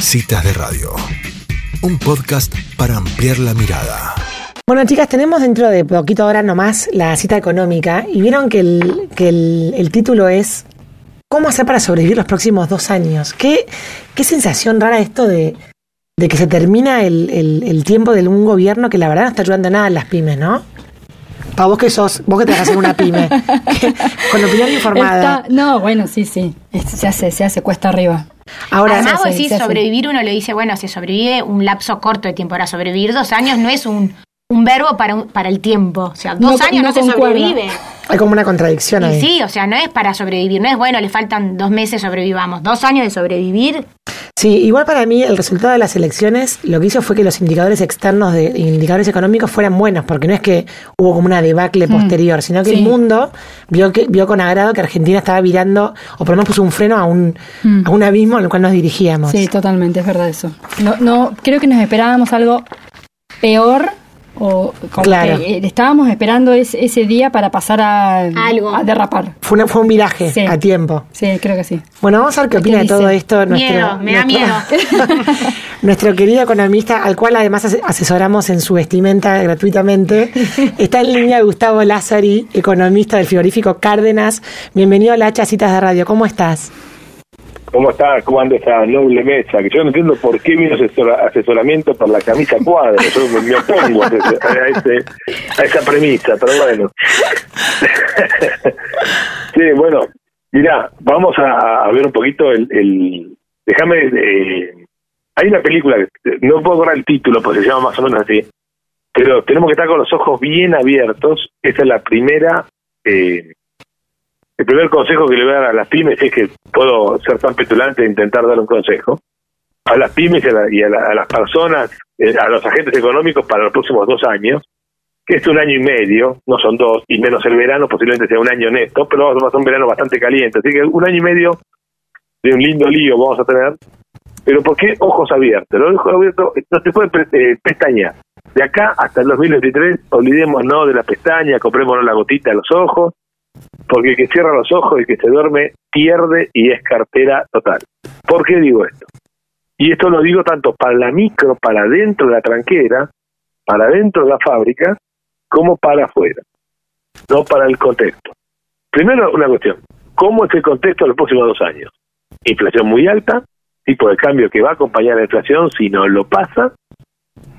Citas de Radio, un podcast para ampliar la mirada. Bueno, chicas, tenemos dentro de poquito ahora nomás la cita económica y vieron que el, que el, título es ¿Cómo hacer para sobrevivir los próximos dos años? Qué, qué sensación rara esto de, que se termina el, el, tiempo de un gobierno que la verdad no está ayudando nada a las pymes, ¿no? Para vos que sos, vos que te vas a hacer una pyme, con opinión informada. no, bueno, sí, sí, se hace, se hace cuesta arriba. Ahora, Además, vos decís sobrevivir, uno le dice, bueno, se sobrevive un lapso corto de tiempo. Ahora, sobrevivir dos años no es un, un verbo para, para el tiempo. O sea, dos años no, se sobrevive. Hay como una contradicción ahí. Sí, o sea, no es para sobrevivir, no es bueno, le faltan dos meses, sobrevivamos. Dos años de sobrevivir Sí, igual para mí el resultado de las elecciones lo que hizo fue que los indicadores externos de indicadores económicos fueran buenos, porque no es que hubo como una debacle mm. posterior, sino que el mundo vio que vio con agrado que Argentina estaba virando o por lo menos puso un freno a un mm. a un abismo al cual nos dirigíamos. Sí, totalmente, es verdad eso. No no creo que nos esperábamos algo peor o claro. Eh, estábamos esperando ese, día para pasar a, a derrapar. Fue, fue un viraje a tiempo. Sí, creo que sí. Bueno, vamos a ver qué opina de todo esto. Nuestro, miedo, me da miedo. nuestro querido economista, al cual además asesoramos en su vestimenta gratuitamente, está en línea Gustavo Lázari, economista del frigorífico Cárdenas. Bienvenido a la Citas de Radio. ¿Cómo estás? ¿Cómo está? ¿Cómo anda esa noble mesa? Que yo no entiendo por qué vino asesoramiento por la camisa cuadra. Yo me, opongo a, a, esa premisa, pero bueno. sí, bueno, mira, vamos a, ver un poquito el... déjame... Eh, hay una película, no puedo borrar el título porque se llama más o menos así, pero tenemos que estar con los ojos bien abiertos. Esa es la primera... Eh, el primer consejo que le voy a dar a las pymes es que puedo ser tan petulante e intentar dar un consejo a las pymes y a, las personas, eh, a los agentes económicos para los próximos dos años, que es un año y medio, no son dos, y menos el verano, posiblemente sea un año neto, pero vamos a pasar un verano bastante caliente, así que un año y medio de un lindo lío vamos a tener. Pero ¿por qué ojos abiertos? Los ojos abiertos no se puede eh, pestañear. De acá hasta el 2023, olvidémonos de la pestaña, comprémonos la gotita de los ojos, porque el que cierra los ojos y que se duerme pierde y es cartera total. ¿Por qué digo esto? Y esto lo digo tanto para la micro, para dentro de la tranquera, para dentro de la fábrica, como para afuera, no para el contexto. Primero, una cuestión, ¿cómo es el contexto de los próximos dos años? Inflación muy alta, tipo de cambio que va a acompañar la inflación si no lo pasa,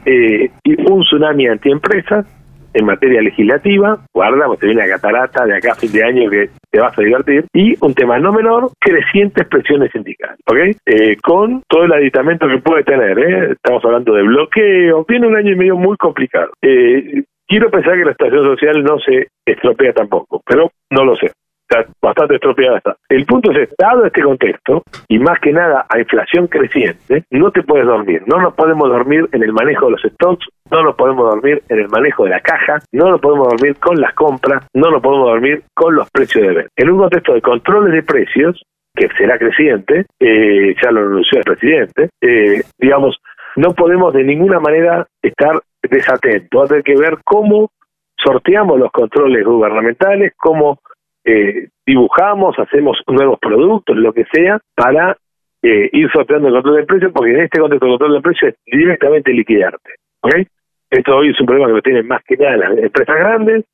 eh, y un tsunami antiempresas, en materia legislativa, guarda, te viene la catarata de acá a fin de año que te vas a divertir, y un tema no menor, crecientes presiones sindicales, ¿ok? Eh, con todo el aditamento que puede tener, ¿eh? Estamos hablando de bloqueo, tiene un año y medio muy complicado. Eh, quiero pensar que la situación social no se estropea tampoco, pero no lo sé está bastante estropeada está. El punto es, dado este contexto, y más que nada a inflación creciente, no te puedes dormir. No nos podemos dormir en el manejo de los stocks, no nos podemos dormir en el manejo de la caja, no nos podemos dormir con las compras, no nos podemos dormir con los precios de venta. En un contexto de controles de precios, que será creciente, eh, ya lo anunció el presidente, eh, digamos, no podemos de ninguna manera estar desatentos, hay que ver cómo sorteamos los controles gubernamentales, cómo eh, dibujamos, hacemos nuevos productos, lo que sea, para eh, ir sorteando el control del precio, porque en este contexto el control del precio es directamente liquidarte. ¿ok? Esto hoy es un problema que lo tienen más que nada las empresas grandes,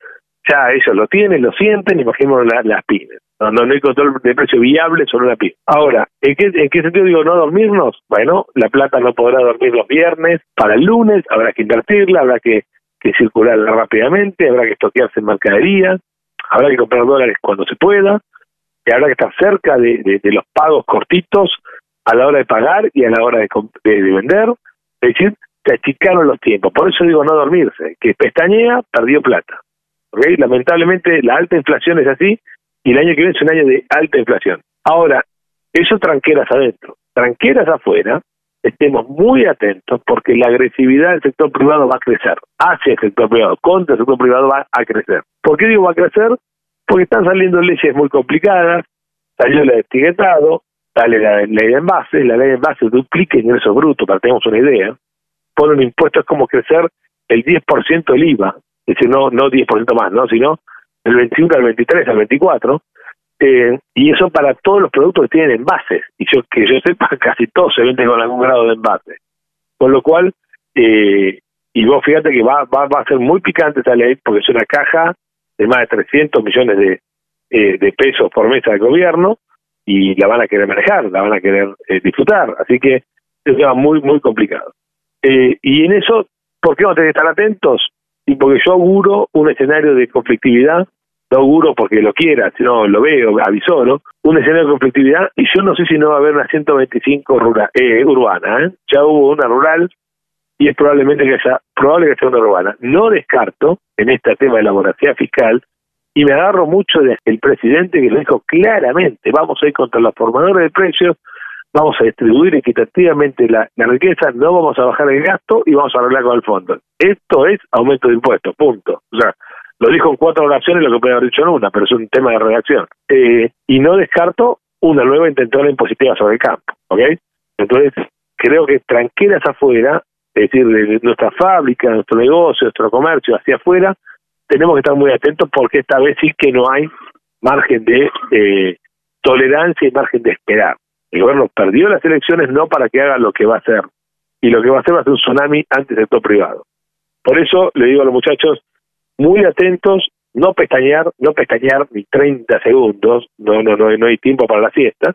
ya ellos lo tienen, lo sienten, imaginemos las pymes. No, no, hay control de precio viable sobre una pyme. Ahora, ¿en qué, ¿en qué sentido digo no dormirnos? Bueno, la plata no podrá dormir los viernes, para el lunes habrá que invertirla, habrá que, que circularla rápidamente, habrá que estoquearse en mercadería, habrá que comprar dólares cuando se pueda, y habrá que estar cerca de, los pagos cortitos a la hora de pagar y a la hora de, vender, es decir, se achicaron los tiempos. Por eso digo no dormirse, que pestañea, perdió plata. ¿okay? Lamentablemente la alta inflación es así y el año que viene es un año de alta inflación. Ahora, eso tranqueras adentro, tranqueras afuera, estemos muy atentos porque la agresividad del sector privado va a crecer hacia el sector privado, contra el sector privado va a crecer. ¿Por qué digo va a crecer? Porque están saliendo leyes muy complicadas, salió el etiquetado, sale la ley de envases, la ley de envases duplica ingresos brutos, para que tengamos una idea, pone un impuesto es como crecer el 10% del IVA, es decir, no, no 10% más, ¿no? sino el 21 al 23 al 24, Eh, y eso para todos los productos que tienen envases. Y yo que yo sepa, casi todos se venden con algún grado de envase. Con lo cual, eh, y vos fíjate que va, va, va a ser muy picante esta ley porque es una caja de más de 300 millones de, eh, de pesos por mesa del gobierno y la van a querer manejar, la van a querer eh, disfrutar. Así que es un tema muy, muy complicado. Eh, y en eso, ¿por qué a tener que estar atentos? Y porque yo auguro un escenario de conflictividad, no auguro porque lo quiera, sino lo veo, avisoro, un escenario de conflictividad y yo no sé si no va a haber una 125 rural, eh, urbana. ¿eh? Ya hubo una rural y es probablemente que sea, probable que sea una urbana. No descarto en este tema de la voracidad fiscal y me agarro mucho del presidente que lo dijo claramente, vamos a ir contra los formadores de precios, vamos a distribuir equitativamente la, riqueza, no vamos a bajar el gasto y vamos a arreglar con el fondo. Esto es aumento de impuestos, punto. O sea, lo dijo en cuatro oraciones lo que puede haber dicho en una, pero es un tema de redacción. Eh, y no descarto una nueva intentona impositiva sobre el campo, ¿ok? Entonces, creo que tranquilas afuera, es decir, de nuestra fábrica, nuestro negocio, nuestro comercio hacia afuera, tenemos que estar muy atentos porque esta vez sí que no hay margen de eh, tolerancia y margen de esperar. El gobierno perdió las elecciones no para que haga lo que va a hacer, y lo que va a hacer va a ser un tsunami ante el sector privado. Por eso le digo a los muchachos, muy atentos, no pestañear, no pestañear ni 30 segundos, no, no, no, no hay tiempo para la siesta,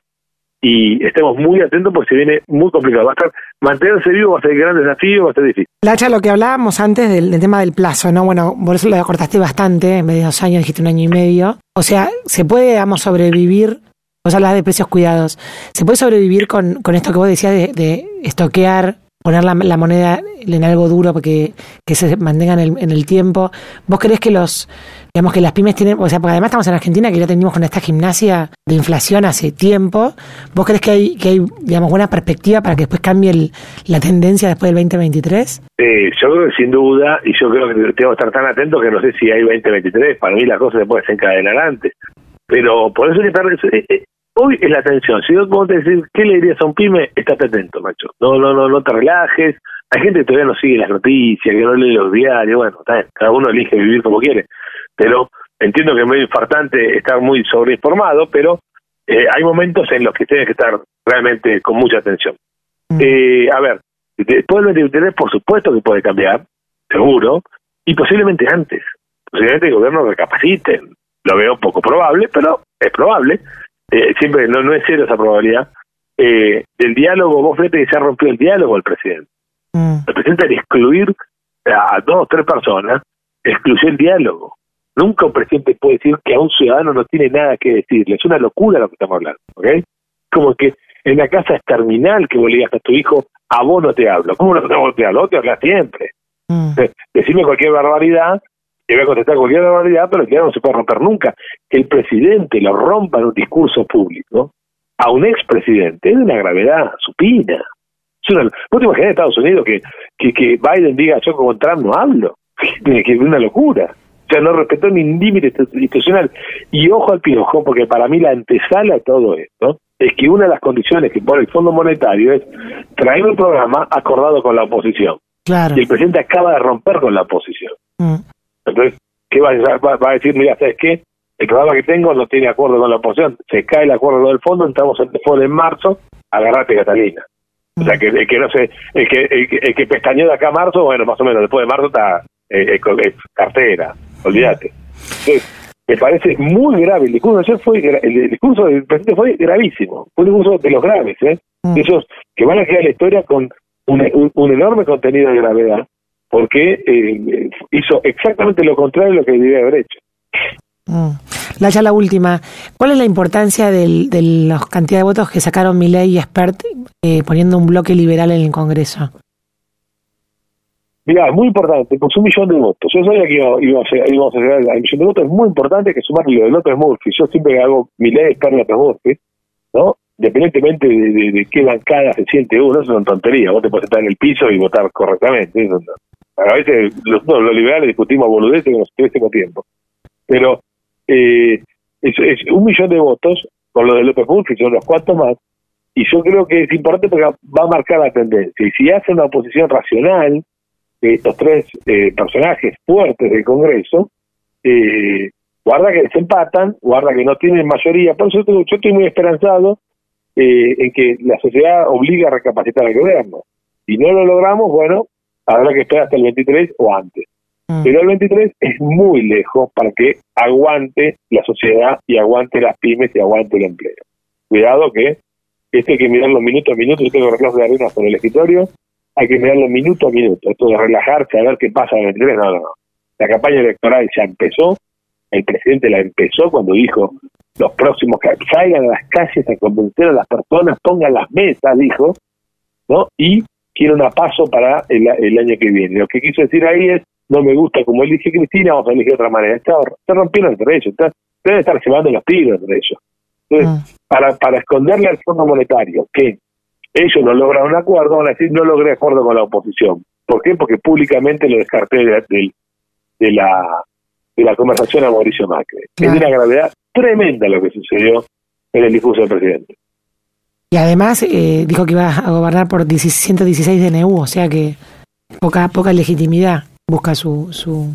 y estemos muy atentos porque se viene muy complicado. Va a estar, mantenerse vivo va a ser el gran desafío, va a ser difícil. Lacha, lo que hablábamos antes del, tema del plazo, ¿no? Bueno, por eso lo acortaste bastante, en vez de dos años dijiste un año y medio. O sea, se puede, digamos, sobrevivir, vos hablas de precios cuidados, se puede sobrevivir con, con esto que vos decías de, de estoquear poner la, moneda en algo duro porque que se mantenga en el, en el tiempo. ¿Vos crees que los, digamos que las pymes tienen, o sea, porque además estamos en Argentina que ya tenemos con esta gimnasia de inflación hace tiempo, ¿vos crees que hay, que hay digamos, buena perspectiva para que después cambie la tendencia después del 2023? Eh, yo creo que sin duda, y yo creo que tengo que estar tan atento que no sé si hay 2023, para mí la cosa se puede desencadenar antes. Pero por eso hoy es la atención. Si vos te decir, ¿qué le dirías a un pyme? Estate atento, macho. No, no, no, no te relajes. Hay gente que todavía no sigue las noticias, que no lee los diarios. Bueno, cada uno elige vivir como quiere. Pero entiendo que es muy infartante estar muy sobreinformado, pero eh, hay momentos en los que tienes que estar realmente con mucha atención. Mm. Eh, a ver, después del interés, por supuesto que puede cambiar, seguro, y posiblemente antes. Posiblemente el gobierno recapacite. Lo veo poco probable, pero es probable eh, siempre no, no es cero esa probabilidad, eh, del diálogo, vos fíjate que se ha rompido el diálogo al presidente. Mm. El presidente al excluir a dos o tres personas, excluyó el diálogo. Nunca un presidente puede decir que a un ciudadano no tiene nada que decirle. Es una locura lo que estamos hablando, ¿ok? Como que en la casa es terminal que vos le digas a tu hijo, a vos no te hablo. ¿Cómo no, te hablo? Te hablas siempre. Mm. Decime cualquier barbaridad que voy a contestar cualquier barbaridad, pero que no se puede romper nunca. Que el presidente lo rompa en un discurso público a un expresidente es de una gravedad supina. Es una, ¿Vos te imaginas en Estados Unidos que, que, que Biden diga yo con Trump no hablo? que es una locura. O sea, no respetó ni límite institucional. Y ojo al piojo, porque para mí la antesala de todo esto es que una de las condiciones que pone el Fondo Monetario es traer un programa acordado con la oposición. Claro. Y el presidente acaba de romper con la oposición. Mm. Entonces, ¿qué va a, va, a decir? Mira, ¿sabes qué? El programa que tengo no tiene acuerdo con la oposición, se cae el acuerdo del fondo, entramos en default en marzo, agarrate Catalina. O sea, que el que no sé, el que, el, que pestañeó de acá a marzo, bueno, más o menos, después de marzo está eh, eh cartera, olvídate. Entonces, me parece muy grave. El discurso de ayer fue, el discurso del presidente fue gravísimo. Fue un discurso de los graves, ¿eh? Mm. esos que van a quedar en la historia con un, un enorme contenido de gravedad porque eh, hizo exactamente lo contrario de lo que debía haber hecho. Mm. La, ya la última, ¿cuál es la importancia del, de la cantidad de votos que sacaron Milei y Spert eh, poniendo un bloque liberal en el Congreso? Mira, es muy importante, con un millón de votos. Yo sabía que íbamos a, íbamos a llegar al millón de votos. Es muy importante que sumarle lo de López Murphy. Yo siempre hago Milei, Spert, López Murphy, ¿no? Independientemente de, qué bancada se siente uno, eso es una tontería. Vos te puedes estar en el piso y votar correctamente. Eso a veces los, liberales discutimos boludeces que nos este tiempo. Pero eh, es, un millón de votos con lo de López Murphy, son los cuantos más, y yo creo que es importante porque va a marcar la tendencia. Y si hace una oposición racional de estos tres eh, personajes fuertes del Congreso, eh, Guarda que se empatan, guarda que no tienen mayoría. Por eso yo estoy muy esperanzado eh, en que la sociedad obliga a recapacitar al gobierno. Si no lo logramos, bueno, habrá que esperar hasta el 23 o antes. Mm. Pero el 23 es muy lejos para que aguante la sociedad y aguante las pymes y aguante el empleo. Cuidado que este hay que mirarlo minuto a minuto. Yo tengo reloj de arena por el escritorio. Hay que mirarlo minuto a minuto. Esto de relajarse a ver qué pasa en el 23. No, no, no. La campaña electoral ya empezó el presidente la empezó cuando dijo los próximos que salgan a las calles a convencer a las personas, pongan las mesas, dijo, ¿no? Y quiero una paso para el, año que viene. Lo que quiso decir ahí es, no me gusta como él dice Cristina, vamos a elegir otra manera. Está, se rompieron entre ellos, deben estar llevando los tiros entre ellos. Entonces, ah. para, para esconderle al Fondo Monetario que ellos no logran un acuerdo, van a decir, no logré acuerdo con la oposición. ¿Por qué? Porque públicamente lo descarté de, de la de la conversación a Mauricio Macri. Es de una gravedad tremenda lo que sucedió en el discurso del presidente. Y además eh, dijo que iba a gobernar por 116 DNU, o sea que poca poca legitimidad busca su, su,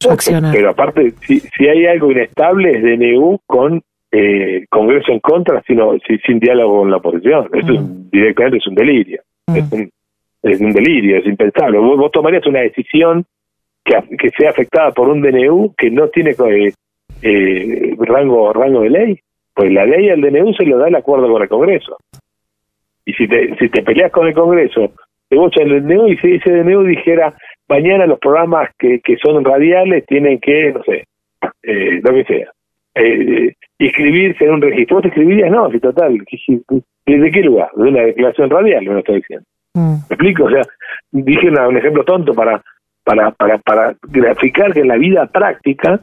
su acción. Pero aparte, si, si hay algo inestable es DNU con eh, Congreso en contra, sino sin diálogo con la oposición. Esto mm. directamente es un delirio. Mm. Es, un, es un delirio, es impensable. vos tomarías una decisión que, sea afectada por un DNU que no tiene eh, eh, rango rango de ley, pues la ley al DNU se lo da el acuerdo con el Congreso. Y si te, si te peleas con el Congreso, te bocha el DNU y si ese DNU dijera, mañana los programas que, que son radiales tienen que, no sé, eh, lo que sea, eh, inscribirse en un registro. ¿Vos te escribirías? No, si total, ¿de qué lugar? De una declaración radial, lo estoy diciendo. Mm. ¿Me explico? O sea, dije un ejemplo tonto para para, para, para graficar que en la vida práctica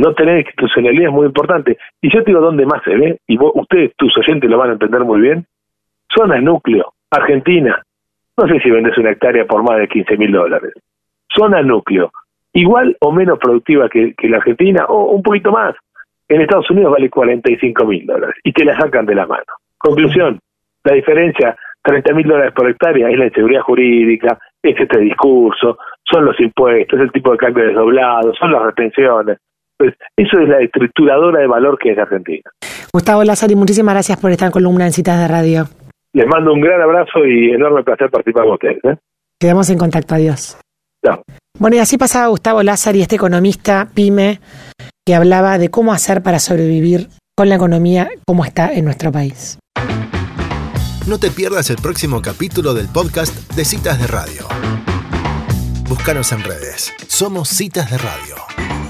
no tener institucionalidad es muy importante. Y yo te digo dónde más se ve, y vos, ustedes, tus oyentes, lo van a entender muy bien. Zona núcleo, Argentina. No sé si vendes una hectárea por más de 15 mil dólares. Zona núcleo, igual o menos productiva que, que la Argentina, o un poquito más. En Estados Unidos vale 45 mil dólares y te la sacan de la mano. Conclusión, la diferencia, 30 mil dólares por hectárea, es la inseguridad jurídica, es este discurso, son los impuestos, es el tipo de cambio desdoblado, son las retenciones. Pues eso es la estructuradora de valor que es Argentina. Gustavo Lázaro, muchísimas gracias por esta columna en Citas de Radio. Les mando un gran abrazo y enorme placer participar con ustedes. ¿eh? Quedamos en contacto, adiós. Chao. Bueno, y así pasaba Gustavo Lázaro, este economista pyme, que hablaba de cómo hacer para sobrevivir con la economía como está en nuestro país. No te pierdas el próximo capítulo del podcast de Citas de Radio. Búscanos en redes. Somos Citas de Radio.